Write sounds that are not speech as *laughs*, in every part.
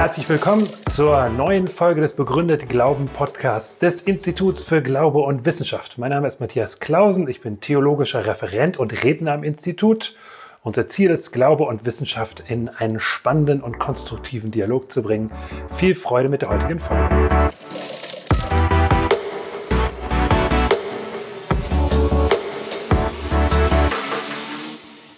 Herzlich willkommen zur neuen Folge des Begründet Glauben Podcasts des Instituts für Glaube und Wissenschaft. Mein Name ist Matthias Klausen, ich bin theologischer Referent und Redner am Institut. Unser Ziel ist, Glaube und Wissenschaft in einen spannenden und konstruktiven Dialog zu bringen. Viel Freude mit der heutigen Folge.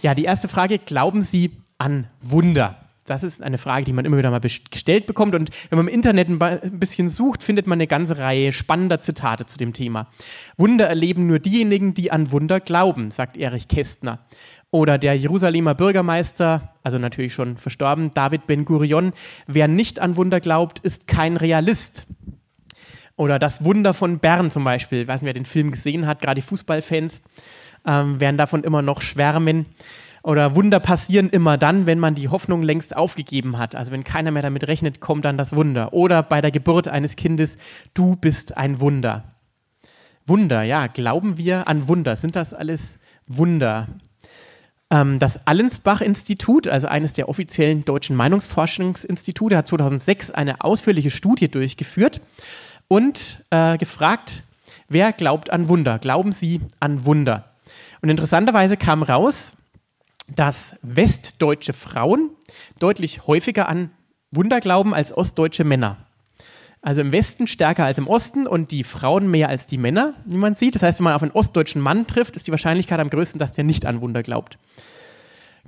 Ja, die erste Frage, glauben Sie an Wunder? Das ist eine Frage, die man immer wieder mal gestellt bekommt. Und wenn man im Internet ein bisschen sucht, findet man eine ganze Reihe spannender Zitate zu dem Thema. Wunder erleben nur diejenigen, die an Wunder glauben, sagt Erich Kästner. Oder der Jerusalemer Bürgermeister, also natürlich schon verstorben, David Ben Gurion, wer nicht an Wunder glaubt, ist kein Realist. Oder das Wunder von Bern zum Beispiel, weiß nicht, wer den Film gesehen hat, gerade Fußballfans ähm, werden davon immer noch schwärmen oder Wunder passieren immer dann, wenn man die Hoffnung längst aufgegeben hat. Also wenn keiner mehr damit rechnet, kommt dann das Wunder. Oder bei der Geburt eines Kindes, du bist ein Wunder. Wunder, ja, glauben wir an Wunder? Sind das alles Wunder? Ähm, das Allensbach-Institut, also eines der offiziellen deutschen Meinungsforschungsinstitute, hat 2006 eine ausführliche Studie durchgeführt und äh, gefragt, wer glaubt an Wunder? Glauben Sie an Wunder? Und interessanterweise kam raus, dass westdeutsche Frauen deutlich häufiger an Wunder glauben als ostdeutsche Männer. Also im Westen stärker als im Osten und die Frauen mehr als die Männer, wie man sieht. Das heißt, wenn man auf einen ostdeutschen Mann trifft, ist die Wahrscheinlichkeit am größten, dass der nicht an Wunder glaubt.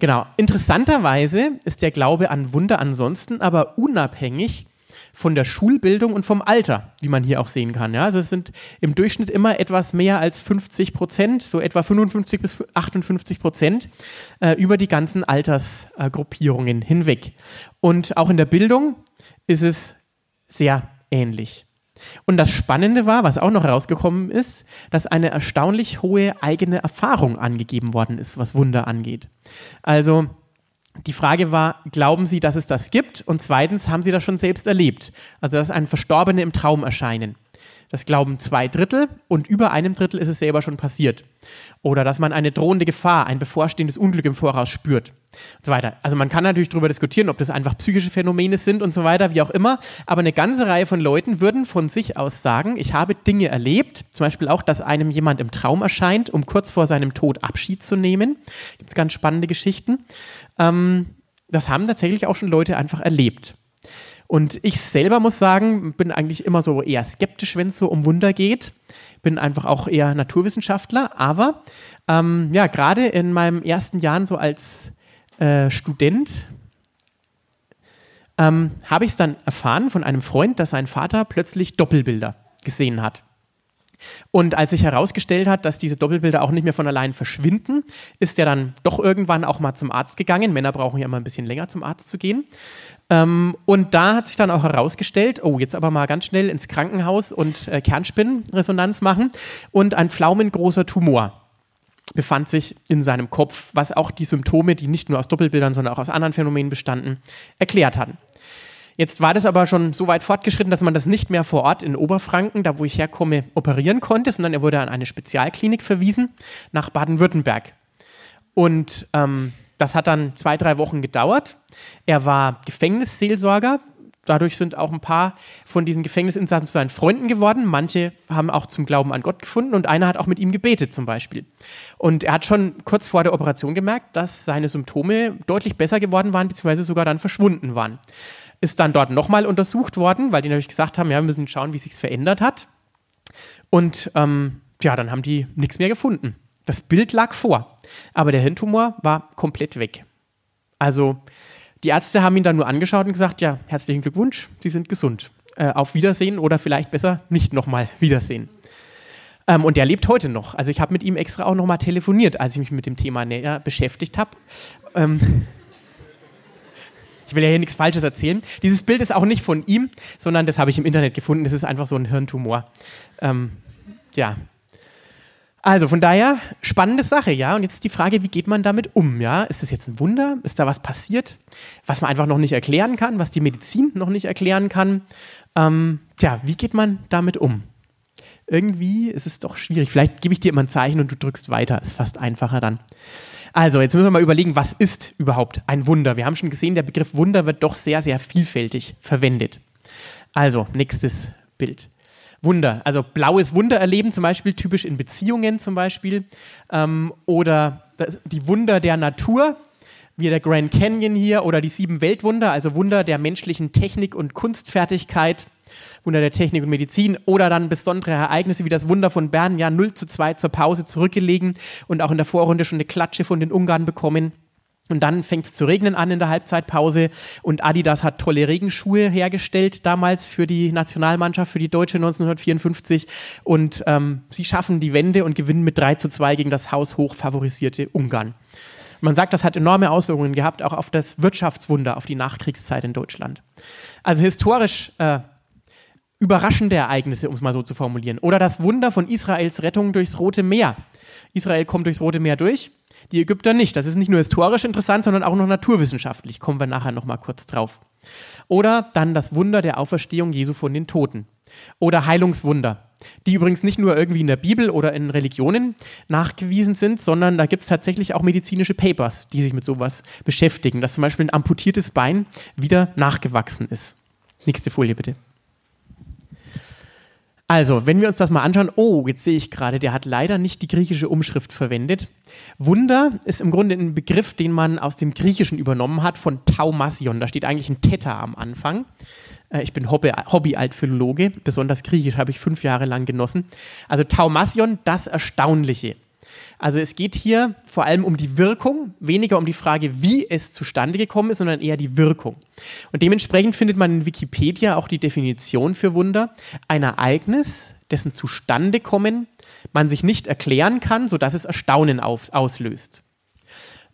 Genau. Interessanterweise ist der Glaube an Wunder ansonsten aber unabhängig von der Schulbildung und vom Alter, wie man hier auch sehen kann. Ja? Also es sind im Durchschnitt immer etwas mehr als 50 Prozent, so etwa 55 bis 58 Prozent äh, über die ganzen Altersgruppierungen äh, hinweg. Und auch in der Bildung ist es sehr ähnlich. Und das Spannende war, was auch noch herausgekommen ist, dass eine erstaunlich hohe eigene Erfahrung angegeben worden ist, was Wunder angeht. Also die Frage war, glauben Sie, dass es das gibt? Und zweitens, haben Sie das schon selbst erlebt? Also, dass ein Verstorbene im Traum erscheinen. Das glauben zwei Drittel und über einem Drittel ist es selber schon passiert. Oder dass man eine drohende Gefahr, ein bevorstehendes Unglück im Voraus spürt und so weiter. Also man kann natürlich darüber diskutieren, ob das einfach psychische Phänomene sind und so weiter, wie auch immer. Aber eine ganze Reihe von Leuten würden von sich aus sagen, ich habe Dinge erlebt, zum Beispiel auch, dass einem jemand im Traum erscheint, um kurz vor seinem Tod Abschied zu nehmen. Gibt es ganz spannende Geschichten. Ähm, das haben tatsächlich auch schon Leute einfach erlebt. Und ich selber muss sagen, bin eigentlich immer so eher skeptisch, wenn es so um Wunder geht. Bin einfach auch eher Naturwissenschaftler, aber ähm, ja, gerade in meinen ersten Jahren so als äh, Student ähm, habe ich es dann erfahren von einem Freund, dass sein Vater plötzlich Doppelbilder gesehen hat. Und als sich herausgestellt hat, dass diese Doppelbilder auch nicht mehr von allein verschwinden, ist er dann doch irgendwann auch mal zum Arzt gegangen. Männer brauchen ja immer ein bisschen länger zum Arzt zu gehen. Ähm, und da hat sich dann auch herausgestellt, oh, jetzt aber mal ganz schnell ins Krankenhaus und äh, Kernspinnenresonanz machen und ein pflaumengroßer Tumor befand sich in seinem Kopf, was auch die Symptome, die nicht nur aus Doppelbildern, sondern auch aus anderen Phänomenen bestanden, erklärt hatten. Jetzt war das aber schon so weit fortgeschritten, dass man das nicht mehr vor Ort in Oberfranken, da wo ich herkomme, operieren konnte, sondern er wurde an eine Spezialklinik verwiesen nach Baden-Württemberg. Und ähm, das hat dann zwei, drei Wochen gedauert. Er war Gefängnisseelsorger. Dadurch sind auch ein paar von diesen Gefängnisinsassen zu seinen Freunden geworden. Manche haben auch zum Glauben an Gott gefunden und einer hat auch mit ihm gebetet zum Beispiel. Und er hat schon kurz vor der Operation gemerkt, dass seine Symptome deutlich besser geworden waren, beziehungsweise sogar dann verschwunden waren. Ist dann dort nochmal untersucht worden, weil die natürlich gesagt haben, ja, wir müssen schauen, wie sich verändert hat. Und ähm, ja, dann haben die nichts mehr gefunden. Das Bild lag vor, aber der Hirntumor war komplett weg. Also die Ärzte haben ihn dann nur angeschaut und gesagt, ja, herzlichen Glückwunsch, Sie sind gesund. Äh, auf Wiedersehen oder vielleicht besser nicht nochmal Wiedersehen. Ähm, und der lebt heute noch. Also ich habe mit ihm extra auch nochmal telefoniert, als ich mich mit dem Thema näher beschäftigt habe. Ähm, *laughs* ich will ja hier nichts Falsches erzählen. Dieses Bild ist auch nicht von ihm, sondern das habe ich im Internet gefunden. Das ist einfach so ein Hirntumor. Ähm, ja, also von daher, spannende Sache, ja. Und jetzt die Frage, wie geht man damit um, ja? Ist das jetzt ein Wunder? Ist da was passiert, was man einfach noch nicht erklären kann, was die Medizin noch nicht erklären kann? Ähm, tja, wie geht man damit um? irgendwie ist es doch schwierig. Vielleicht gebe ich dir immer ein Zeichen und du drückst weiter. Ist fast einfacher dann. Also, jetzt müssen wir mal überlegen, was ist überhaupt ein Wunder? Wir haben schon gesehen, der Begriff Wunder wird doch sehr, sehr vielfältig verwendet. Also, nächstes Bild. Wunder, also blaues Wunder erleben, zum Beispiel typisch in Beziehungen zum Beispiel. Ähm, oder das, die Wunder der Natur, wie der Grand Canyon hier, oder die sieben Weltwunder, also Wunder der menschlichen Technik und Kunstfertigkeit. Wunder der Technik und Medizin oder dann besondere Ereignisse wie das Wunder von Bern, ja 0 zu 2 zur Pause zurückgelegen und auch in der Vorrunde schon eine Klatsche von den Ungarn bekommen. Und dann fängt es zu regnen an in der Halbzeitpause und Adidas hat tolle Regenschuhe hergestellt damals für die Nationalmannschaft, für die Deutsche 1954 und ähm, sie schaffen die Wende und gewinnen mit 3 zu 2 gegen das haushoch favorisierte Ungarn. Man sagt, das hat enorme Auswirkungen gehabt, auch auf das Wirtschaftswunder, auf die Nachkriegszeit in Deutschland. Also historisch äh, überraschende Ereignisse, um es mal so zu formulieren. Oder das Wunder von Israels Rettung durchs Rote Meer. Israel kommt durchs Rote Meer durch, die Ägypter nicht. Das ist nicht nur historisch interessant, sondern auch noch naturwissenschaftlich. Kommen wir nachher noch mal kurz drauf. Oder dann das Wunder der Auferstehung Jesu von den Toten. Oder Heilungswunder, die übrigens nicht nur irgendwie in der Bibel oder in Religionen nachgewiesen sind, sondern da gibt es tatsächlich auch medizinische Papers, die sich mit sowas beschäftigen, dass zum Beispiel ein amputiertes Bein wieder nachgewachsen ist. Nächste Folie bitte. Also, wenn wir uns das mal anschauen, oh, jetzt sehe ich gerade, der hat leider nicht die griechische Umschrift verwendet. Wunder ist im Grunde ein Begriff, den man aus dem Griechischen übernommen hat, von Taumasion. Da steht eigentlich ein Theta am Anfang. Äh, ich bin Hobby-Altphilologe, besonders Griechisch habe ich fünf Jahre lang genossen. Also Taumasion, das Erstaunliche. Also es geht hier vor allem um die Wirkung, weniger um die Frage, wie es zustande gekommen ist, sondern eher die Wirkung. Und dementsprechend findet man in Wikipedia auch die Definition für Wunder. Ein Ereignis, dessen Zustandekommen man sich nicht erklären kann, sodass es Erstaunen auf, auslöst.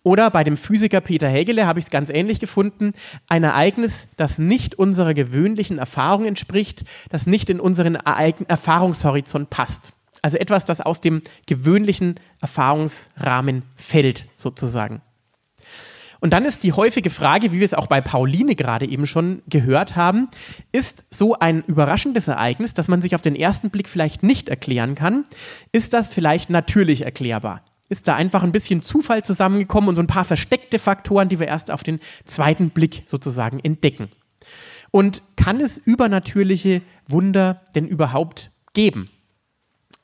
Oder bei dem Physiker Peter Hegele habe ich es ganz ähnlich gefunden. Ein Ereignis, das nicht unserer gewöhnlichen Erfahrung entspricht, das nicht in unseren Erfahrungshorizont passt. Also etwas, das aus dem gewöhnlichen Erfahrungsrahmen fällt, sozusagen. Und dann ist die häufige Frage, wie wir es auch bei Pauline gerade eben schon gehört haben, ist so ein überraschendes Ereignis, das man sich auf den ersten Blick vielleicht nicht erklären kann, ist das vielleicht natürlich erklärbar? Ist da einfach ein bisschen Zufall zusammengekommen und so ein paar versteckte Faktoren, die wir erst auf den zweiten Blick sozusagen entdecken? Und kann es übernatürliche Wunder denn überhaupt geben?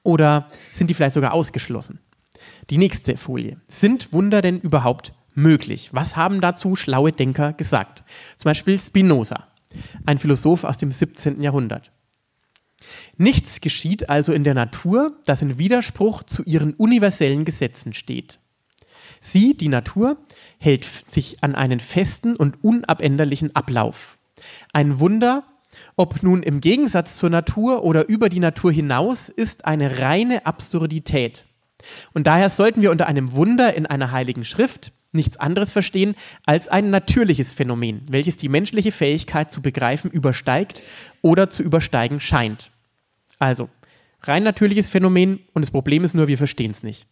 Oder sind die vielleicht sogar ausgeschlossen? Die nächste Folie. Sind Wunder denn überhaupt möglich? Was haben dazu schlaue Denker gesagt? Zum Beispiel Spinoza, ein Philosoph aus dem 17. Jahrhundert. Nichts geschieht also in der Natur, das in Widerspruch zu ihren universellen Gesetzen steht. Sie, die Natur, hält sich an einen festen und unabänderlichen Ablauf. Ein Wunder ob nun im Gegensatz zur Natur oder über die Natur hinaus, ist eine reine Absurdität. Und daher sollten wir unter einem Wunder in einer heiligen Schrift nichts anderes verstehen als ein natürliches Phänomen, welches die menschliche Fähigkeit zu begreifen übersteigt oder zu übersteigen scheint. Also, rein natürliches Phänomen und das Problem ist nur, wir verstehen es nicht.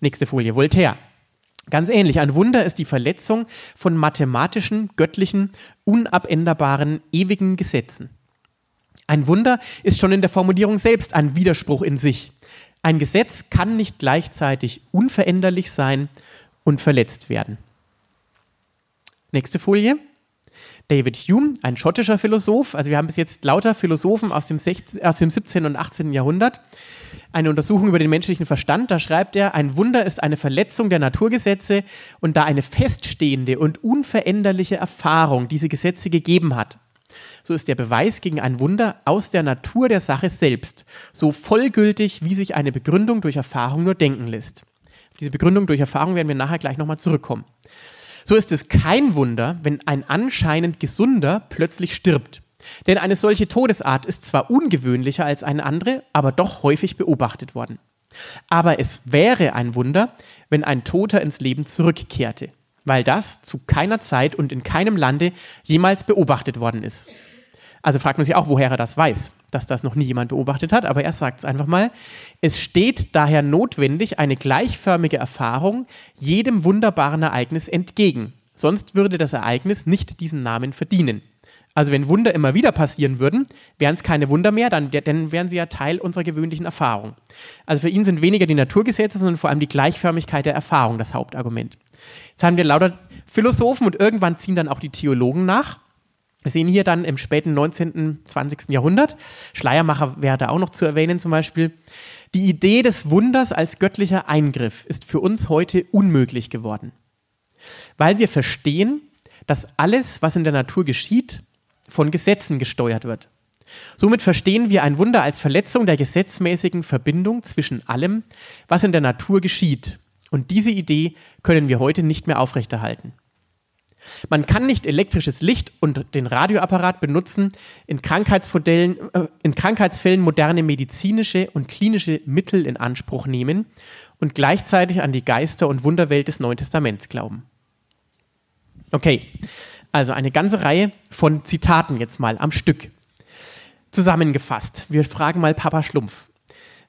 Nächste Folie, Voltaire. Ganz ähnlich, ein Wunder ist die Verletzung von mathematischen, göttlichen, unabänderbaren, ewigen Gesetzen. Ein Wunder ist schon in der Formulierung selbst ein Widerspruch in sich. Ein Gesetz kann nicht gleichzeitig unveränderlich sein und verletzt werden. Nächste Folie. David Hume, ein schottischer Philosoph. Also wir haben bis jetzt lauter Philosophen aus dem, 16, aus dem 17. und 18. Jahrhundert. Eine Untersuchung über den menschlichen Verstand, da schreibt er, ein Wunder ist eine Verletzung der Naturgesetze und da eine feststehende und unveränderliche Erfahrung diese Gesetze gegeben hat, so ist der Beweis gegen ein Wunder aus der Natur der Sache selbst so vollgültig, wie sich eine Begründung durch Erfahrung nur denken lässt. Auf diese Begründung durch Erfahrung werden wir nachher gleich nochmal zurückkommen. So ist es kein Wunder, wenn ein anscheinend Gesunder plötzlich stirbt. Denn eine solche Todesart ist zwar ungewöhnlicher als eine andere, aber doch häufig beobachtet worden. Aber es wäre ein Wunder, wenn ein Toter ins Leben zurückkehrte, weil das zu keiner Zeit und in keinem Lande jemals beobachtet worden ist. Also fragt man sich auch, woher er das weiß, dass das noch nie jemand beobachtet hat, aber er sagt es einfach mal. Es steht daher notwendig eine gleichförmige Erfahrung jedem wunderbaren Ereignis entgegen. Sonst würde das Ereignis nicht diesen Namen verdienen. Also wenn Wunder immer wieder passieren würden, wären es keine Wunder mehr, dann, dann wären sie ja Teil unserer gewöhnlichen Erfahrung. Also für ihn sind weniger die Naturgesetze, sondern vor allem die Gleichförmigkeit der Erfahrung das Hauptargument. Jetzt haben wir lauter Philosophen und irgendwann ziehen dann auch die Theologen nach. Wir sehen hier dann im späten 19., 20. Jahrhundert, Schleiermacher wäre da auch noch zu erwähnen zum Beispiel, die Idee des Wunders als göttlicher Eingriff ist für uns heute unmöglich geworden. Weil wir verstehen, dass alles, was in der Natur geschieht, von Gesetzen gesteuert wird. Somit verstehen wir ein Wunder als Verletzung der gesetzmäßigen Verbindung zwischen allem, was in der Natur geschieht. Und diese Idee können wir heute nicht mehr aufrechterhalten. Man kann nicht elektrisches Licht und den Radioapparat benutzen, in, Krankheitsfällen, äh, in Krankheitsfällen moderne medizinische und klinische Mittel in Anspruch nehmen und gleichzeitig an die Geister- und Wunderwelt des Neuen Testaments glauben. Okay, also eine ganze Reihe von Zitaten jetzt mal am Stück. Zusammengefasst, wir fragen mal Papa Schlumpf.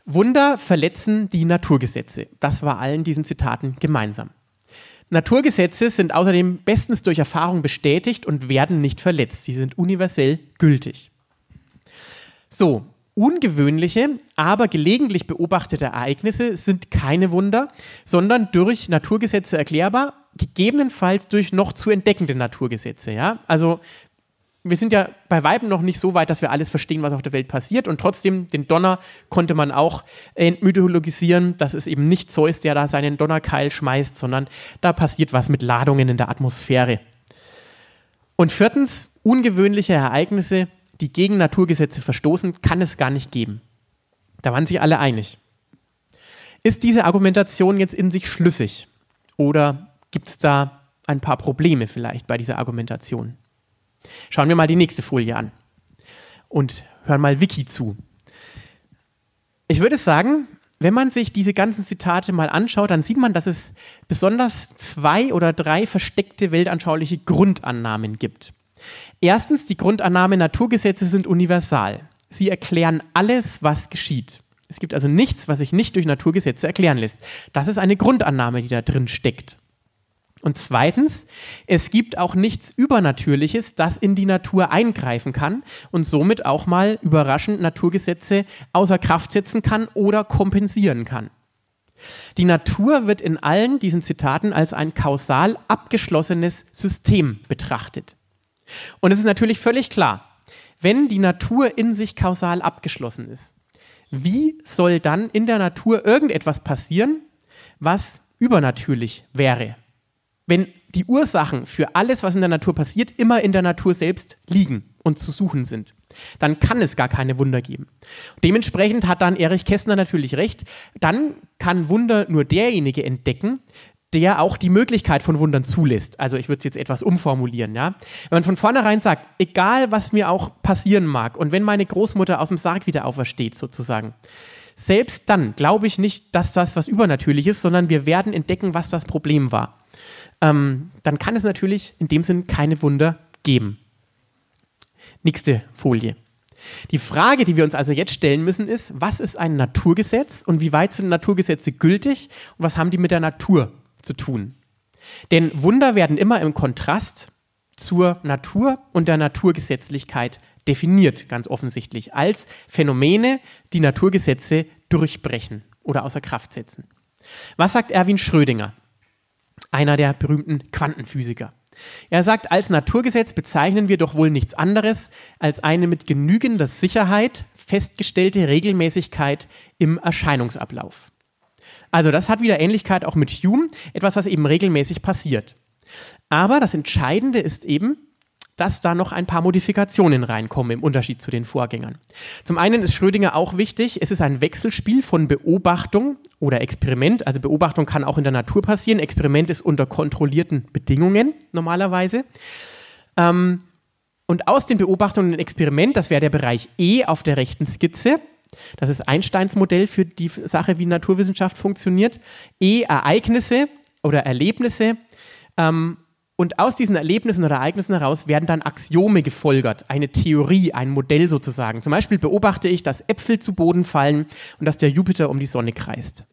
Wunder verletzen die Naturgesetze. Das war allen diesen Zitaten gemeinsam. Naturgesetze sind außerdem bestens durch Erfahrung bestätigt und werden nicht verletzt. Sie sind universell gültig. So, ungewöhnliche, aber gelegentlich beobachtete Ereignisse sind keine Wunder, sondern durch Naturgesetze erklärbar, gegebenenfalls durch noch zu entdeckende Naturgesetze. Ja? Also wir sind ja bei Weiben noch nicht so weit, dass wir alles verstehen, was auf der Welt passiert. Und trotzdem, den Donner konnte man auch entmythologisieren. Das ist eben nicht Zeus, der da seinen Donnerkeil schmeißt, sondern da passiert was mit Ladungen in der Atmosphäre. Und viertens, ungewöhnliche Ereignisse, die gegen Naturgesetze verstoßen, kann es gar nicht geben. Da waren sich alle einig. Ist diese Argumentation jetzt in sich schlüssig? Oder gibt es da ein paar Probleme vielleicht bei dieser Argumentation? Schauen wir mal die nächste Folie an und hören mal Wiki zu. Ich würde sagen, wenn man sich diese ganzen Zitate mal anschaut, dann sieht man, dass es besonders zwei oder drei versteckte weltanschauliche Grundannahmen gibt. Erstens die Grundannahme, Naturgesetze sind universal. Sie erklären alles, was geschieht. Es gibt also nichts, was sich nicht durch Naturgesetze erklären lässt. Das ist eine Grundannahme, die da drin steckt. Und zweitens, es gibt auch nichts Übernatürliches, das in die Natur eingreifen kann und somit auch mal überraschend Naturgesetze außer Kraft setzen kann oder kompensieren kann. Die Natur wird in allen diesen Zitaten als ein kausal abgeschlossenes System betrachtet. Und es ist natürlich völlig klar, wenn die Natur in sich kausal abgeschlossen ist, wie soll dann in der Natur irgendetwas passieren, was übernatürlich wäre? Wenn die Ursachen für alles, was in der Natur passiert, immer in der Natur selbst liegen und zu suchen sind, dann kann es gar keine Wunder geben. Dementsprechend hat dann Erich Kästner natürlich recht, dann kann Wunder nur derjenige entdecken, der auch die Möglichkeit von Wundern zulässt. Also ich würde es jetzt etwas umformulieren, ja. Wenn man von vornherein sagt, egal was mir auch passieren mag und wenn meine Großmutter aus dem Sarg wieder aufersteht sozusagen, selbst dann glaube ich nicht, dass das was übernatürlich ist, sondern wir werden entdecken, was das Problem war ähm, dann kann es natürlich in dem Sinn keine Wunder geben. Nächste Folie. Die Frage, die wir uns also jetzt stellen müssen, ist, was ist ein Naturgesetz und wie weit sind Naturgesetze gültig und was haben die mit der Natur zu tun? Denn Wunder werden immer im Kontrast zur Natur und der Naturgesetzlichkeit definiert, ganz offensichtlich, als Phänomene, die Naturgesetze durchbrechen oder außer Kraft setzen. Was sagt Erwin Schrödinger? Einer der berühmten Quantenphysiker. Er sagt, als Naturgesetz bezeichnen wir doch wohl nichts anderes als eine mit genügender Sicherheit festgestellte Regelmäßigkeit im Erscheinungsablauf. Also das hat wieder Ähnlichkeit auch mit Hume, etwas, was eben regelmäßig passiert. Aber das Entscheidende ist eben, dass da noch ein paar Modifikationen reinkommen im Unterschied zu den Vorgängern. Zum einen ist Schrödinger auch wichtig, es ist ein Wechselspiel von Beobachtung oder Experiment. Also Beobachtung kann auch in der Natur passieren, Experiment ist unter kontrollierten Bedingungen normalerweise. Ähm, und aus den Beobachtungen und Experiment, das wäre der Bereich E auf der rechten Skizze, das ist Einsteins Modell für die Sache, wie Naturwissenschaft funktioniert. E Ereignisse oder Erlebnisse ähm, und aus diesen Erlebnissen oder Ereignissen heraus werden dann Axiome gefolgert, eine Theorie, ein Modell sozusagen. Zum Beispiel beobachte ich, dass Äpfel zu Boden fallen und dass der Jupiter um die Sonne kreist.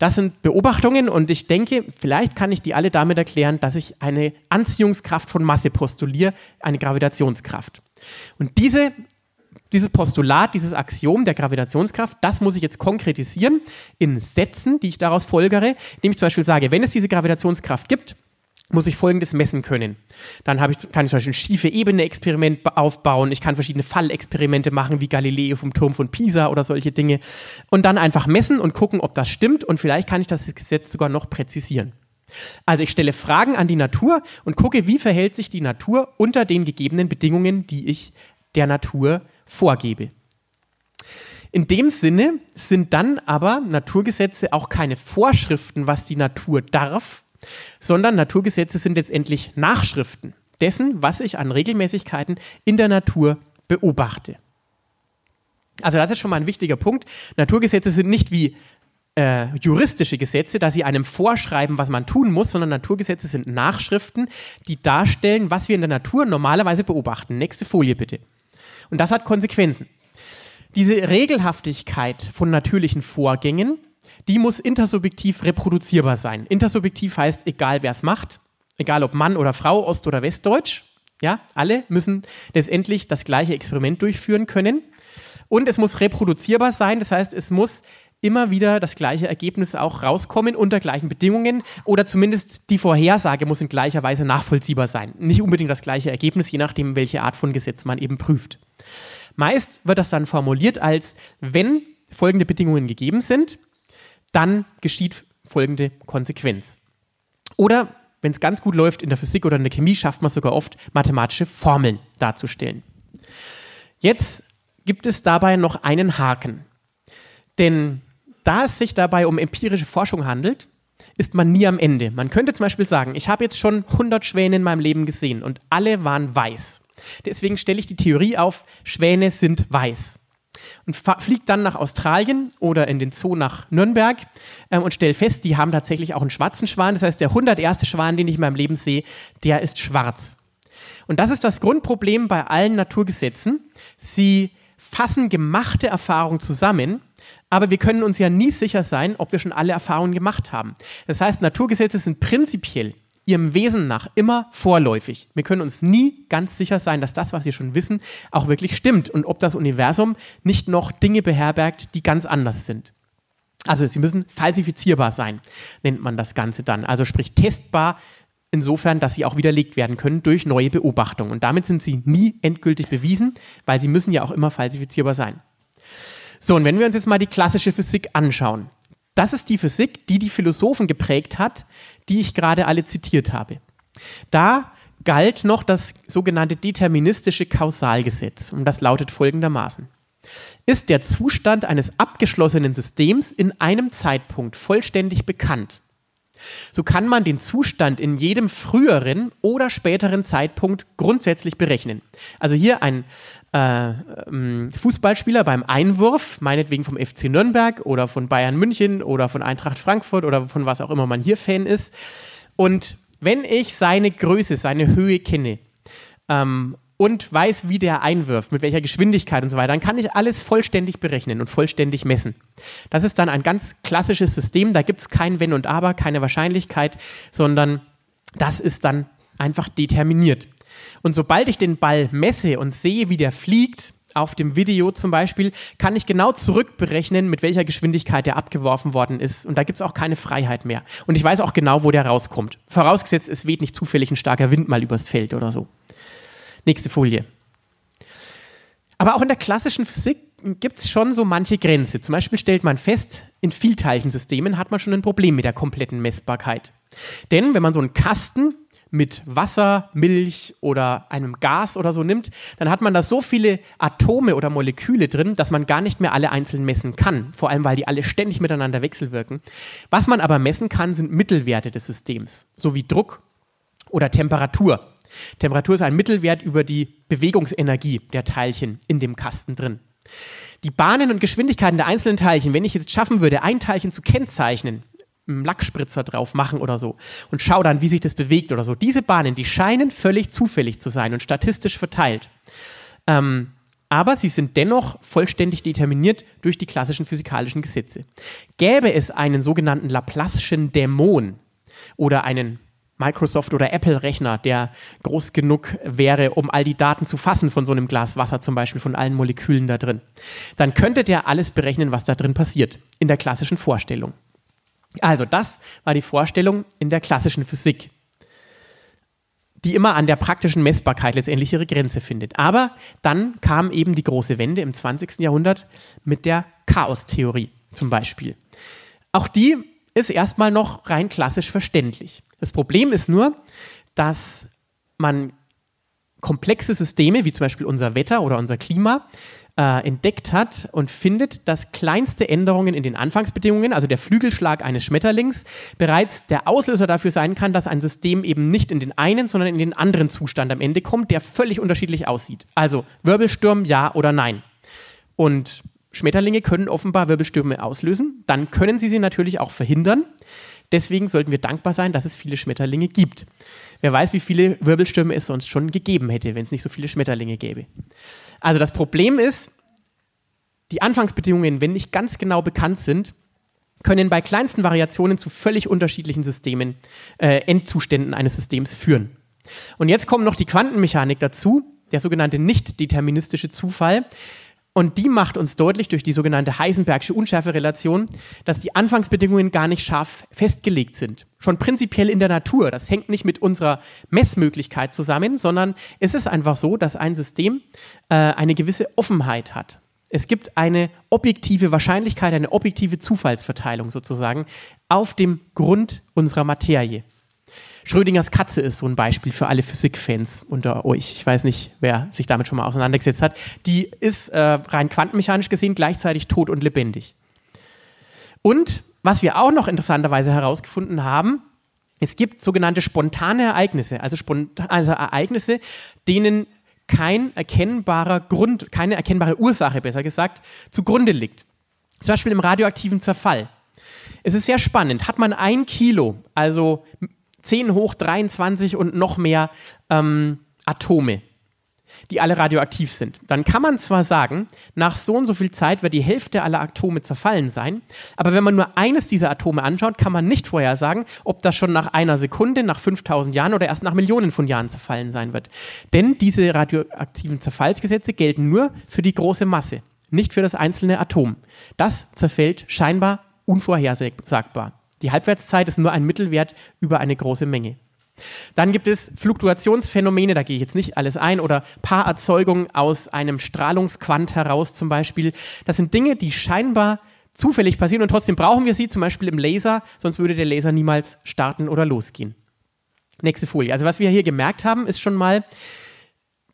Das sind Beobachtungen und ich denke, vielleicht kann ich die alle damit erklären, dass ich eine Anziehungskraft von Masse postuliere, eine Gravitationskraft. Und diese, dieses Postulat, dieses Axiom der Gravitationskraft, das muss ich jetzt konkretisieren in Sätzen, die ich daraus folgere, indem ich zum Beispiel sage, wenn es diese Gravitationskraft gibt, muss ich folgendes messen können. Dann ich, kann ich zum Beispiel ein schiefe Ebene-Experiment aufbauen. Ich kann verschiedene Fallexperimente machen, wie Galileo vom Turm von Pisa oder solche Dinge. Und dann einfach messen und gucken, ob das stimmt. Und vielleicht kann ich das Gesetz sogar noch präzisieren. Also ich stelle Fragen an die Natur und gucke, wie verhält sich die Natur unter den gegebenen Bedingungen, die ich der Natur vorgebe. In dem Sinne sind dann aber Naturgesetze auch keine Vorschriften, was die Natur darf, sondern Naturgesetze sind letztendlich Nachschriften dessen, was ich an Regelmäßigkeiten in der Natur beobachte. Also das ist schon mal ein wichtiger Punkt. Naturgesetze sind nicht wie äh, juristische Gesetze, da sie einem vorschreiben, was man tun muss, sondern Naturgesetze sind Nachschriften, die darstellen, was wir in der Natur normalerweise beobachten. Nächste Folie bitte. Und das hat Konsequenzen. Diese Regelhaftigkeit von natürlichen Vorgängen die muss intersubjektiv reproduzierbar sein. Intersubjektiv heißt, egal wer es macht, egal ob Mann oder Frau, Ost- oder Westdeutsch, ja, alle müssen letztendlich das gleiche Experiment durchführen können. Und es muss reproduzierbar sein, das heißt, es muss immer wieder das gleiche Ergebnis auch rauskommen unter gleichen Bedingungen oder zumindest die Vorhersage muss in gleicher Weise nachvollziehbar sein. Nicht unbedingt das gleiche Ergebnis, je nachdem, welche Art von Gesetz man eben prüft. Meist wird das dann formuliert als, wenn folgende Bedingungen gegeben sind, dann geschieht folgende Konsequenz. Oder wenn es ganz gut läuft in der Physik oder in der Chemie, schafft man sogar oft mathematische Formeln darzustellen. Jetzt gibt es dabei noch einen Haken. Denn da es sich dabei um empirische Forschung handelt, ist man nie am Ende. Man könnte zum Beispiel sagen, ich habe jetzt schon 100 Schwäne in meinem Leben gesehen und alle waren weiß. Deswegen stelle ich die Theorie auf, Schwäne sind weiß und fliegt dann nach Australien oder in den Zoo nach Nürnberg ähm, und stellt fest, die haben tatsächlich auch einen schwarzen Schwan. Das heißt, der 101. Schwan, den ich in meinem Leben sehe, der ist schwarz. Und das ist das Grundproblem bei allen Naturgesetzen. Sie fassen gemachte Erfahrungen zusammen, aber wir können uns ja nie sicher sein, ob wir schon alle Erfahrungen gemacht haben. Das heißt, Naturgesetze sind prinzipiell ihrem Wesen nach immer vorläufig. Wir können uns nie ganz sicher sein, dass das, was wir schon wissen, auch wirklich stimmt und ob das Universum nicht noch Dinge beherbergt, die ganz anders sind. Also sie müssen falsifizierbar sein, nennt man das Ganze dann. Also sprich testbar insofern, dass sie auch widerlegt werden können durch neue Beobachtungen. Und damit sind sie nie endgültig bewiesen, weil sie müssen ja auch immer falsifizierbar sein. So, und wenn wir uns jetzt mal die klassische Physik anschauen, das ist die Physik, die die Philosophen geprägt hat, die ich gerade alle zitiert habe. Da galt noch das sogenannte deterministische Kausalgesetz und das lautet folgendermaßen. Ist der Zustand eines abgeschlossenen Systems in einem Zeitpunkt vollständig bekannt, so kann man den Zustand in jedem früheren oder späteren Zeitpunkt grundsätzlich berechnen. Also hier ein äh, ähm, Fußballspieler beim Einwurf, meinetwegen vom FC Nürnberg oder von Bayern München oder von Eintracht Frankfurt oder von was auch immer man hier Fan ist. Und wenn ich seine Größe, seine Höhe kenne ähm, und weiß, wie der einwirft, mit welcher Geschwindigkeit und so weiter, dann kann ich alles vollständig berechnen und vollständig messen. Das ist dann ein ganz klassisches System, da gibt es kein Wenn und Aber, keine Wahrscheinlichkeit, sondern das ist dann einfach determiniert. Und sobald ich den Ball messe und sehe, wie der fliegt, auf dem Video zum Beispiel, kann ich genau zurückberechnen, mit welcher Geschwindigkeit der abgeworfen worden ist. Und da gibt es auch keine Freiheit mehr. Und ich weiß auch genau, wo der rauskommt. Vorausgesetzt, es weht nicht zufällig ein starker Wind mal übers Feld oder so. Nächste Folie. Aber auch in der klassischen Physik gibt es schon so manche Grenze. Zum Beispiel stellt man fest, in Vielteilchensystemen hat man schon ein Problem mit der kompletten Messbarkeit. Denn wenn man so einen Kasten mit Wasser, Milch oder einem Gas oder so nimmt, dann hat man da so viele Atome oder Moleküle drin, dass man gar nicht mehr alle einzeln messen kann. Vor allem, weil die alle ständig miteinander wechselwirken. Was man aber messen kann, sind Mittelwerte des Systems, sowie Druck oder Temperatur. Temperatur ist ein Mittelwert über die Bewegungsenergie der Teilchen in dem Kasten drin. Die Bahnen und Geschwindigkeiten der einzelnen Teilchen, wenn ich jetzt schaffen würde, ein Teilchen zu kennzeichnen, einen Lackspritzer drauf machen oder so und schau dann, wie sich das bewegt oder so. Diese Bahnen, die scheinen völlig zufällig zu sein und statistisch verteilt. Ähm, aber sie sind dennoch vollständig determiniert durch die klassischen physikalischen Gesetze. Gäbe es einen sogenannten Laplace'schen Dämon oder einen Microsoft oder Apple-Rechner, der groß genug wäre, um all die Daten zu fassen von so einem Glas Wasser, zum Beispiel von allen Molekülen da drin, dann könnte der alles berechnen, was da drin passiert, in der klassischen Vorstellung. Also das war die Vorstellung in der klassischen Physik, die immer an der praktischen Messbarkeit letztendlich ihre Grenze findet. Aber dann kam eben die große Wende im 20. Jahrhundert mit der Chaostheorie zum Beispiel. Auch die ist erstmal noch rein klassisch verständlich. Das Problem ist nur, dass man komplexe Systeme, wie zum Beispiel unser Wetter oder unser Klima, äh, entdeckt hat und findet, dass kleinste Änderungen in den Anfangsbedingungen, also der Flügelschlag eines Schmetterlings, bereits der Auslöser dafür sein kann, dass ein System eben nicht in den einen, sondern in den anderen Zustand am Ende kommt, der völlig unterschiedlich aussieht. Also Wirbelsturm, ja oder nein. Und Schmetterlinge können offenbar Wirbelstürme auslösen. Dann können sie sie natürlich auch verhindern. Deswegen sollten wir dankbar sein, dass es viele Schmetterlinge gibt. Wer weiß, wie viele Wirbelstürme es sonst schon gegeben hätte, wenn es nicht so viele Schmetterlinge gäbe. Also das Problem ist, die Anfangsbedingungen, wenn nicht ganz genau bekannt sind, können bei kleinsten Variationen zu völlig unterschiedlichen Systemen, äh, Endzuständen eines Systems führen. Und jetzt kommt noch die Quantenmechanik dazu, der sogenannte nicht deterministische Zufall, und die macht uns deutlich durch die sogenannte Heisenbergsche Unschärferelation, dass die Anfangsbedingungen gar nicht scharf festgelegt sind. Schon prinzipiell in der Natur. Das hängt nicht mit unserer Messmöglichkeit zusammen, sondern es ist einfach so, dass ein System äh, eine gewisse Offenheit hat. Es gibt eine objektive Wahrscheinlichkeit, eine objektive Zufallsverteilung sozusagen auf dem Grund unserer Materie. Schrödingers Katze ist so ein Beispiel für alle Physikfans unter euch. Ich weiß nicht, wer sich damit schon mal auseinandergesetzt hat. Die ist äh, rein quantenmechanisch gesehen gleichzeitig tot und lebendig. Und was wir auch noch interessanterweise herausgefunden haben, es gibt sogenannte spontane Ereignisse, also, spontan, also Ereignisse, denen kein erkennbarer Grund, keine erkennbare Ursache, besser gesagt, zugrunde liegt. Zum Beispiel im radioaktiven Zerfall. Es ist sehr spannend. Hat man ein Kilo, also 10 hoch 23 und noch mehr ähm, Atome, die alle radioaktiv sind. Dann kann man zwar sagen, nach so und so viel Zeit wird die Hälfte aller Atome zerfallen sein, aber wenn man nur eines dieser Atome anschaut, kann man nicht vorhersagen, ob das schon nach einer Sekunde, nach 5000 Jahren oder erst nach Millionen von Jahren zerfallen sein wird. Denn diese radioaktiven Zerfallsgesetze gelten nur für die große Masse, nicht für das einzelne Atom. Das zerfällt scheinbar unvorhersagbar. Die Halbwertszeit ist nur ein Mittelwert über eine große Menge. Dann gibt es Fluktuationsphänomene, da gehe ich jetzt nicht alles ein, oder Paarerzeugung aus einem Strahlungsquant heraus zum Beispiel. Das sind Dinge, die scheinbar zufällig passieren und trotzdem brauchen wir sie, zum Beispiel im Laser, sonst würde der Laser niemals starten oder losgehen. Nächste Folie. Also was wir hier gemerkt haben, ist schon mal,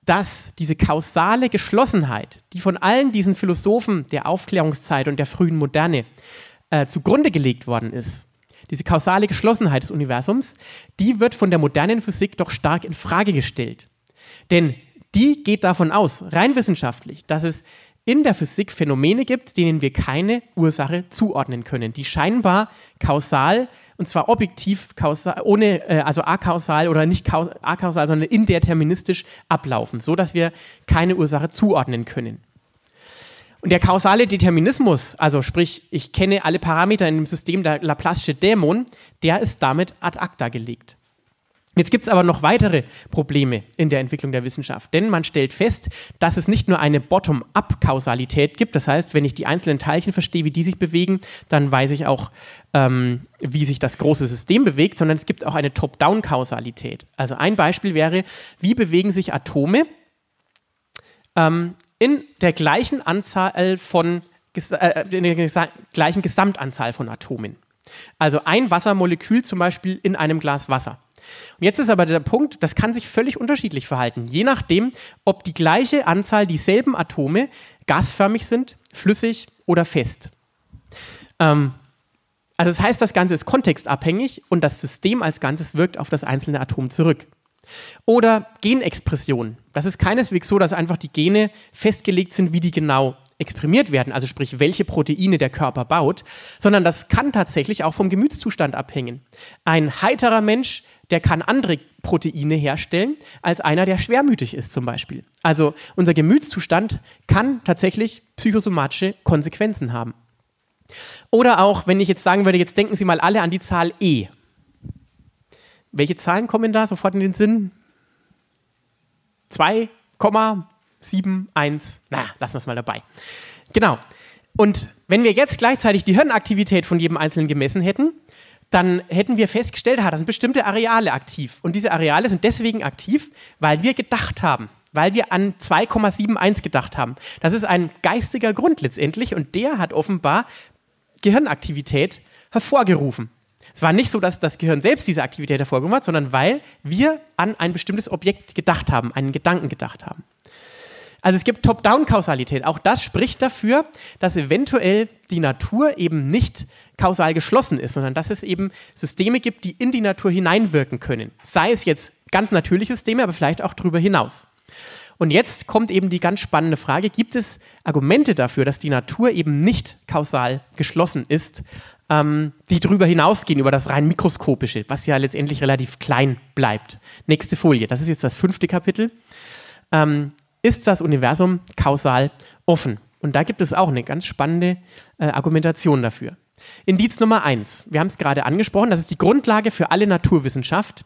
dass diese kausale Geschlossenheit, die von allen diesen Philosophen der Aufklärungszeit und der frühen Moderne äh, zugrunde gelegt worden ist, diese kausale Geschlossenheit des Universums, die wird von der modernen Physik doch stark in Frage gestellt. Denn die geht davon aus, rein wissenschaftlich, dass es in der Physik Phänomene gibt, denen wir keine Ursache zuordnen können, die scheinbar kausal und zwar objektiv kausal, ohne äh, also akausal oder nicht akausal, sondern indeterministisch ablaufen, so dass wir keine Ursache zuordnen können. Und der kausale Determinismus, also sprich, ich kenne alle Parameter in dem System der Laplace'sche Dämon, der ist damit ad acta gelegt. Jetzt gibt es aber noch weitere Probleme in der Entwicklung der Wissenschaft, denn man stellt fest, dass es nicht nur eine Bottom-up-Kausalität gibt, das heißt, wenn ich die einzelnen Teilchen verstehe, wie die sich bewegen, dann weiß ich auch, ähm, wie sich das große System bewegt, sondern es gibt auch eine Top-down-Kausalität. Also ein Beispiel wäre, wie bewegen sich Atome ähm, in der gleichen Anzahl von äh, in der gleichen Gesamtanzahl von Atomen. Also ein Wassermolekül zum Beispiel in einem Glas Wasser. Und jetzt ist aber der Punkt, das kann sich völlig unterschiedlich verhalten, je nachdem, ob die gleiche Anzahl dieselben Atome gasförmig sind, flüssig oder fest. Ähm, also das heißt, das Ganze ist kontextabhängig und das System als Ganzes wirkt auf das einzelne Atom zurück. Oder Genexpression. Das ist keineswegs so, dass einfach die Gene festgelegt sind, wie die genau exprimiert werden, also sprich, welche Proteine der Körper baut, sondern das kann tatsächlich auch vom Gemütszustand abhängen. Ein heiterer Mensch, der kann andere Proteine herstellen als einer, der schwermütig ist zum Beispiel. Also unser Gemütszustand kann tatsächlich psychosomatische Konsequenzen haben. Oder auch, wenn ich jetzt sagen würde, jetzt denken Sie mal alle an die Zahl E. Welche Zahlen kommen da sofort in den Sinn? 2,71. Na, lassen wir es mal dabei. Genau. Und wenn wir jetzt gleichzeitig die Hirnaktivität von jedem Einzelnen gemessen hätten, dann hätten wir festgestellt, da sind bestimmte Areale aktiv. Und diese Areale sind deswegen aktiv, weil wir gedacht haben, weil wir an 2,71 gedacht haben. Das ist ein geistiger Grund letztendlich und der hat offenbar Gehirnaktivität hervorgerufen. Es war nicht so, dass das Gehirn selbst diese Aktivität hervorgerufen hat, sondern weil wir an ein bestimmtes Objekt gedacht haben, einen Gedanken gedacht haben. Also es gibt Top-Down-Kausalität. Auch das spricht dafür, dass eventuell die Natur eben nicht kausal geschlossen ist, sondern dass es eben Systeme gibt, die in die Natur hineinwirken können. Sei es jetzt ganz natürliche Systeme, aber vielleicht auch darüber hinaus. Und jetzt kommt eben die ganz spannende Frage, gibt es Argumente dafür, dass die Natur eben nicht kausal geschlossen ist, ähm, die darüber hinausgehen, über das rein mikroskopische, was ja letztendlich relativ klein bleibt. Nächste Folie, das ist jetzt das fünfte Kapitel. Ähm, ist das Universum kausal offen. Und da gibt es auch eine ganz spannende äh, Argumentation dafür. Indiz Nummer eins, wir haben es gerade angesprochen, das ist die Grundlage für alle Naturwissenschaft.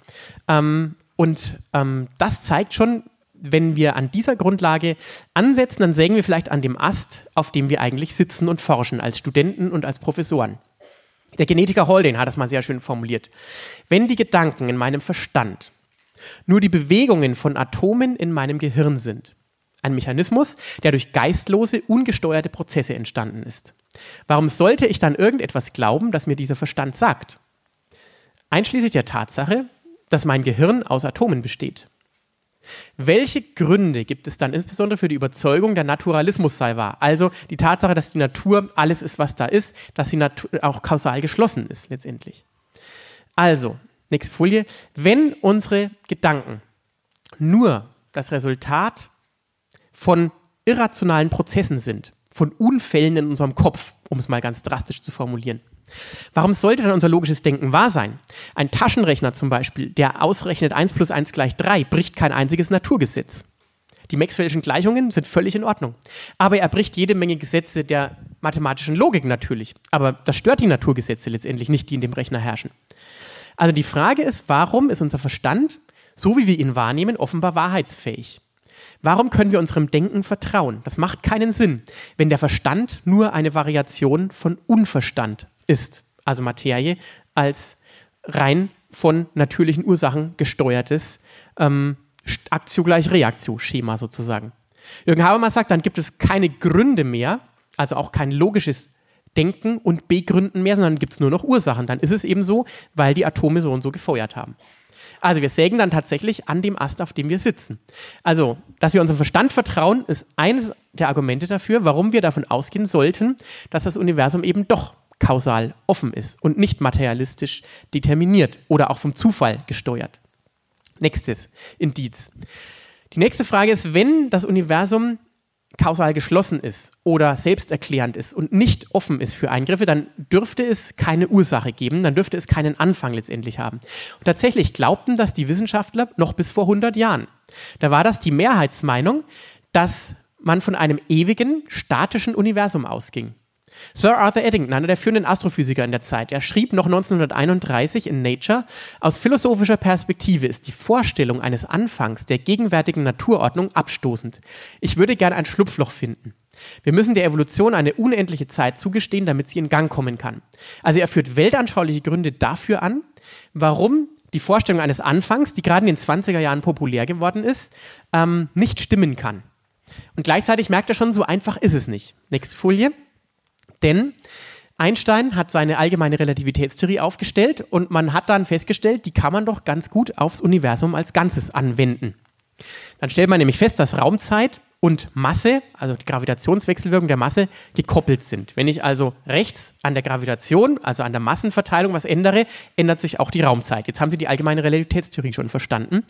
Ähm, und ähm, das zeigt schon, wenn wir an dieser Grundlage ansetzen, dann sägen wir vielleicht an dem Ast, auf dem wir eigentlich sitzen und forschen, als Studenten und als Professoren. Der Genetiker Haldane hat das mal sehr schön formuliert. Wenn die Gedanken in meinem Verstand nur die Bewegungen von Atomen in meinem Gehirn sind, ein Mechanismus, der durch geistlose, ungesteuerte Prozesse entstanden ist. Warum sollte ich dann irgendetwas glauben, das mir dieser Verstand sagt? Einschließlich der Tatsache, dass mein Gehirn aus Atomen besteht. Welche Gründe gibt es dann insbesondere für die Überzeugung, der Naturalismus sei wahr? Also die Tatsache, dass die Natur alles ist, was da ist, dass sie auch kausal geschlossen ist letztendlich. Also, nächste Folie. Wenn unsere Gedanken nur das Resultat von irrationalen Prozessen sind, von Unfällen in unserem Kopf, um es mal ganz drastisch zu formulieren. Warum sollte dann unser logisches Denken wahr sein? Ein Taschenrechner zum Beispiel, der ausrechnet 1 plus 1 gleich 3, bricht kein einziges Naturgesetz. Die Maxwell'schen Gleichungen sind völlig in Ordnung. Aber er bricht jede Menge Gesetze der mathematischen Logik natürlich. Aber das stört die Naturgesetze letztendlich nicht, die in dem Rechner herrschen. Also die Frage ist, warum ist unser Verstand, so wie wir ihn wahrnehmen, offenbar wahrheitsfähig? Warum können wir unserem Denken vertrauen? Das macht keinen Sinn, wenn der Verstand nur eine Variation von Unverstand ist, also Materie, als rein von natürlichen Ursachen gesteuertes ähm, Aktio gleich Reaktio-Schema sozusagen. Jürgen Habermas sagt, dann gibt es keine Gründe mehr, also auch kein logisches Denken und Begründen mehr, sondern gibt es nur noch Ursachen. Dann ist es eben so, weil die Atome so und so gefeuert haben. Also wir sägen dann tatsächlich an dem Ast, auf dem wir sitzen. Also, dass wir unserem Verstand vertrauen, ist eines der Argumente dafür, warum wir davon ausgehen sollten, dass das Universum eben doch kausal offen ist und nicht materialistisch determiniert oder auch vom Zufall gesteuert. Nächstes Indiz. Die nächste Frage ist, wenn das Universum kausal geschlossen ist oder selbsterklärend ist und nicht offen ist für Eingriffe, dann dürfte es keine Ursache geben, dann dürfte es keinen Anfang letztendlich haben. Und tatsächlich glaubten das die Wissenschaftler noch bis vor 100 Jahren. Da war das die Mehrheitsmeinung, dass man von einem ewigen, statischen Universum ausging. Sir Arthur Eddington, einer der führenden Astrophysiker in der Zeit, er schrieb noch 1931 in Nature, aus philosophischer Perspektive ist die Vorstellung eines Anfangs der gegenwärtigen Naturordnung abstoßend. Ich würde gern ein Schlupfloch finden. Wir müssen der Evolution eine unendliche Zeit zugestehen, damit sie in Gang kommen kann. Also er führt weltanschauliche Gründe dafür an, warum die Vorstellung eines Anfangs, die gerade in den 20er Jahren populär geworden ist, ähm, nicht stimmen kann. Und gleichzeitig merkt er schon, so einfach ist es nicht. Nächste Folie. Denn Einstein hat seine allgemeine Relativitätstheorie aufgestellt und man hat dann festgestellt, die kann man doch ganz gut aufs Universum als Ganzes anwenden. Dann stellt man nämlich fest, dass Raumzeit und Masse, also die Gravitationswechselwirkung der Masse, gekoppelt sind. Wenn ich also rechts an der Gravitation, also an der Massenverteilung was ändere, ändert sich auch die Raumzeit. Jetzt haben Sie die allgemeine Relativitätstheorie schon verstanden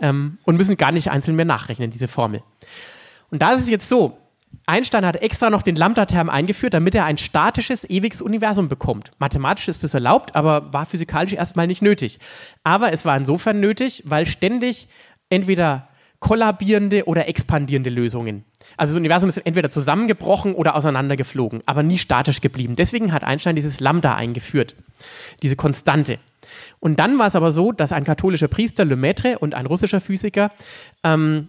ähm, und müssen gar nicht einzeln mehr nachrechnen, diese Formel. Und da ist es jetzt so, Einstein hat extra noch den Lambda-Term eingeführt, damit er ein statisches, ewiges Universum bekommt. Mathematisch ist das erlaubt, aber war physikalisch erstmal nicht nötig. Aber es war insofern nötig, weil ständig entweder kollabierende oder expandierende Lösungen. Also das Universum ist entweder zusammengebrochen oder auseinandergeflogen, aber nie statisch geblieben. Deswegen hat Einstein dieses Lambda eingeführt, diese Konstante. Und dann war es aber so, dass ein katholischer Priester, Lemaitre, und ein russischer Physiker ähm,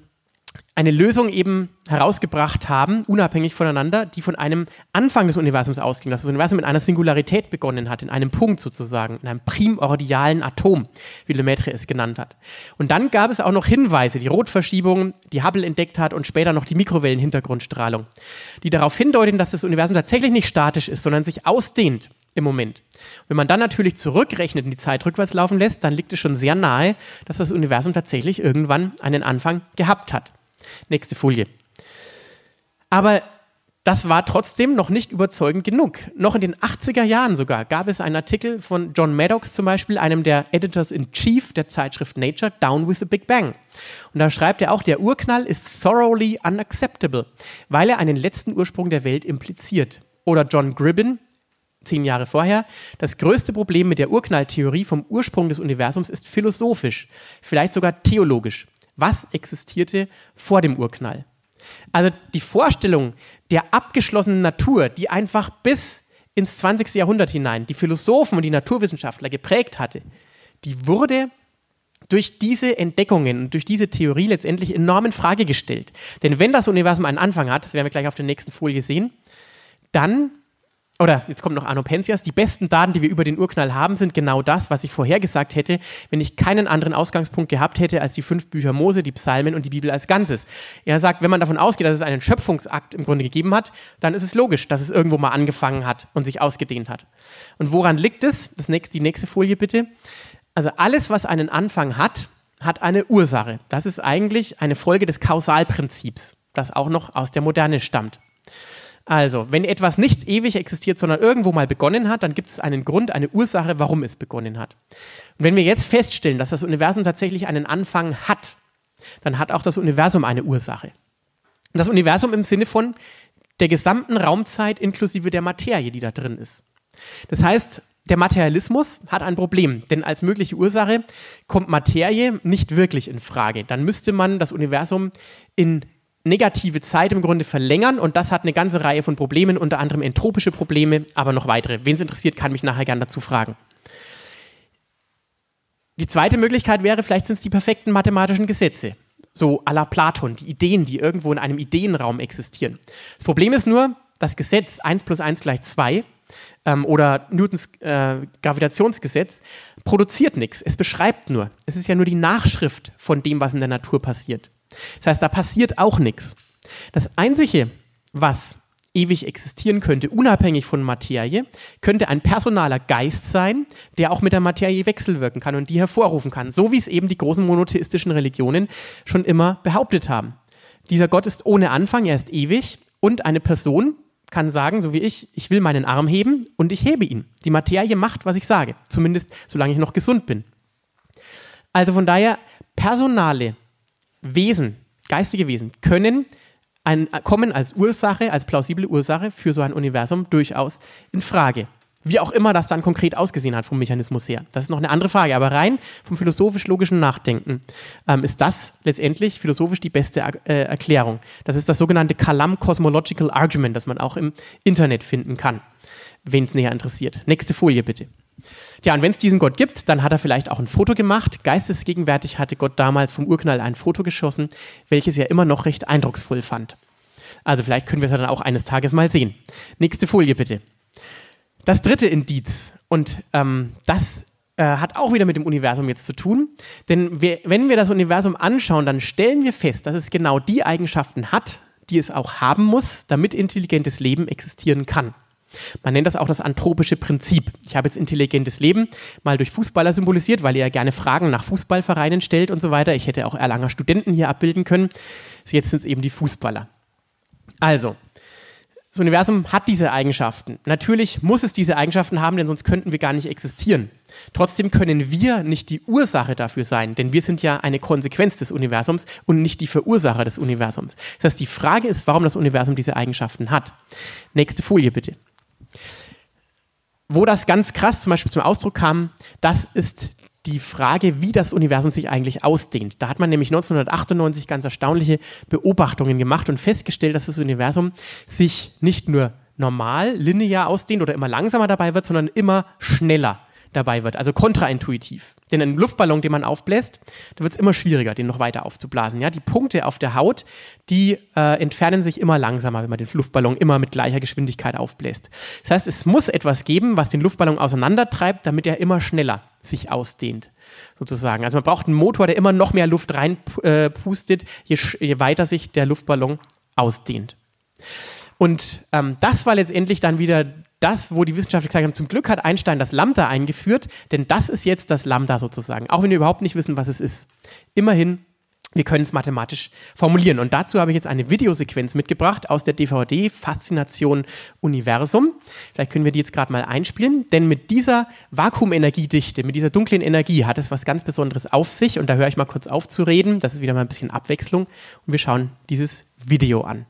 eine Lösung eben herausgebracht haben, unabhängig voneinander, die von einem Anfang des Universums ausging, dass das Universum in einer Singularität begonnen hat, in einem Punkt sozusagen, in einem primordialen Atom, wie Lemaitre es genannt hat. Und dann gab es auch noch Hinweise, die Rotverschiebung, die Hubble entdeckt hat und später noch die Mikrowellenhintergrundstrahlung, die darauf hindeuten, dass das Universum tatsächlich nicht statisch ist, sondern sich ausdehnt im Moment. Wenn man dann natürlich zurückrechnet und die Zeit rückwärts laufen lässt, dann liegt es schon sehr nahe, dass das Universum tatsächlich irgendwann einen Anfang gehabt hat. Nächste Folie. Aber das war trotzdem noch nicht überzeugend genug. Noch in den 80er Jahren sogar gab es einen Artikel von John Maddox zum Beispiel, einem der Editors in Chief der Zeitschrift Nature, Down with the Big Bang. Und da schreibt er auch, der Urknall ist thoroughly unacceptable, weil er einen letzten Ursprung der Welt impliziert. Oder John Gribbin, zehn Jahre vorher, das größte Problem mit der Urknalltheorie vom Ursprung des Universums ist philosophisch, vielleicht sogar theologisch. Was existierte vor dem Urknall? Also die Vorstellung der abgeschlossenen Natur, die einfach bis ins 20. Jahrhundert hinein die Philosophen und die Naturwissenschaftler geprägt hatte, die wurde durch diese Entdeckungen und durch diese Theorie letztendlich enorm in Frage gestellt. Denn wenn das Universum einen Anfang hat, das werden wir gleich auf der nächsten Folie sehen, dann oder jetzt kommt noch Arno Penzias, die besten Daten, die wir über den Urknall haben, sind genau das, was ich vorhergesagt hätte, wenn ich keinen anderen Ausgangspunkt gehabt hätte als die fünf Bücher Mose, die Psalmen und die Bibel als Ganzes. Er sagt, wenn man davon ausgeht, dass es einen Schöpfungsakt im Grunde gegeben hat, dann ist es logisch, dass es irgendwo mal angefangen hat und sich ausgedehnt hat. Und woran liegt es? Das nächste, die nächste Folie bitte. Also alles, was einen Anfang hat, hat eine Ursache. Das ist eigentlich eine Folge des Kausalprinzips, das auch noch aus der Moderne stammt. Also, wenn etwas nicht ewig existiert, sondern irgendwo mal begonnen hat, dann gibt es einen Grund, eine Ursache, warum es begonnen hat. Und wenn wir jetzt feststellen, dass das Universum tatsächlich einen Anfang hat, dann hat auch das Universum eine Ursache. Das Universum im Sinne von der gesamten Raumzeit inklusive der Materie, die da drin ist. Das heißt, der Materialismus hat ein Problem, denn als mögliche Ursache kommt Materie nicht wirklich in Frage. Dann müsste man das Universum in negative Zeit im Grunde verlängern und das hat eine ganze Reihe von Problemen, unter anderem entropische Probleme, aber noch weitere. Wen es interessiert, kann mich nachher gerne dazu fragen. Die zweite Möglichkeit wäre, vielleicht sind es die perfekten mathematischen Gesetze, so à la Platon, die Ideen, die irgendwo in einem Ideenraum existieren. Das Problem ist nur, das Gesetz 1 plus 1 gleich 2 ähm, oder Newtons äh, Gravitationsgesetz produziert nichts, es beschreibt nur. Es ist ja nur die Nachschrift von dem, was in der Natur passiert. Das heißt, da passiert auch nichts. Das Einzige, was ewig existieren könnte, unabhängig von Materie, könnte ein personaler Geist sein, der auch mit der Materie wechselwirken kann und die hervorrufen kann, so wie es eben die großen monotheistischen Religionen schon immer behauptet haben. Dieser Gott ist ohne Anfang, er ist ewig und eine Person kann sagen, so wie ich, ich will meinen Arm heben und ich hebe ihn. Die Materie macht, was ich sage, zumindest solange ich noch gesund bin. Also von daher, personale Wesen, geistige Wesen, können ein, kommen als Ursache, als plausible Ursache für so ein Universum durchaus in Frage. Wie auch immer das dann konkret ausgesehen hat vom Mechanismus her. Das ist noch eine andere Frage. Aber rein vom philosophisch-logischen Nachdenken ähm, ist das letztendlich philosophisch die beste äh, Erklärung. Das ist das sogenannte Kalam Cosmological Argument, das man auch im Internet finden kann, wen es näher interessiert. Nächste Folie bitte. Tja, und wenn es diesen Gott gibt, dann hat er vielleicht auch ein Foto gemacht. Geistesgegenwärtig hatte Gott damals vom Urknall ein Foto geschossen, welches er immer noch recht eindrucksvoll fand. Also vielleicht können wir es dann auch eines Tages mal sehen. Nächste Folie bitte. Das dritte Indiz, und ähm, das äh, hat auch wieder mit dem Universum jetzt zu tun, denn wir, wenn wir das Universum anschauen, dann stellen wir fest, dass es genau die Eigenschaften hat, die es auch haben muss, damit intelligentes Leben existieren kann. Man nennt das auch das anthropische Prinzip. Ich habe jetzt intelligentes Leben mal durch Fußballer symbolisiert, weil ihr ja gerne Fragen nach Fußballvereinen stellt und so weiter. Ich hätte auch Erlanger Studenten hier abbilden können. Jetzt sind es eben die Fußballer. Also, das Universum hat diese Eigenschaften. Natürlich muss es diese Eigenschaften haben, denn sonst könnten wir gar nicht existieren. Trotzdem können wir nicht die Ursache dafür sein, denn wir sind ja eine Konsequenz des Universums und nicht die Verursacher des Universums. Das heißt, die Frage ist, warum das Universum diese Eigenschaften hat. Nächste Folie bitte. Wo das ganz krass zum Beispiel zum Ausdruck kam, das ist die Frage, wie das Universum sich eigentlich ausdehnt. Da hat man nämlich 1998 ganz erstaunliche Beobachtungen gemacht und festgestellt, dass das Universum sich nicht nur normal, linear ausdehnt oder immer langsamer dabei wird, sondern immer schneller dabei wird, also kontraintuitiv. Denn ein Luftballon, den man aufbläst, da wird es immer schwieriger, den noch weiter aufzublasen. Ja? Die Punkte auf der Haut, die äh, entfernen sich immer langsamer, wenn man den Luftballon immer mit gleicher Geschwindigkeit aufbläst. Das heißt, es muss etwas geben, was den Luftballon auseinandertreibt, damit er immer schneller sich ausdehnt sozusagen. Also man braucht einen Motor, der immer noch mehr Luft reinpustet, äh, je, je weiter sich der Luftballon ausdehnt. Und ähm, das war letztendlich dann wieder das, wo die Wissenschaftler gesagt haben, zum Glück hat Einstein das Lambda eingeführt, denn das ist jetzt das Lambda sozusagen, auch wenn wir überhaupt nicht wissen, was es ist. Immerhin, wir können es mathematisch formulieren. Und dazu habe ich jetzt eine Videosequenz mitgebracht aus der DVD Faszination Universum. Vielleicht können wir die jetzt gerade mal einspielen, denn mit dieser Vakuumenergiedichte, mit dieser dunklen Energie hat es was ganz Besonderes auf sich. Und da höre ich mal kurz auf zu reden. Das ist wieder mal ein bisschen Abwechslung. Und wir schauen dieses Video an.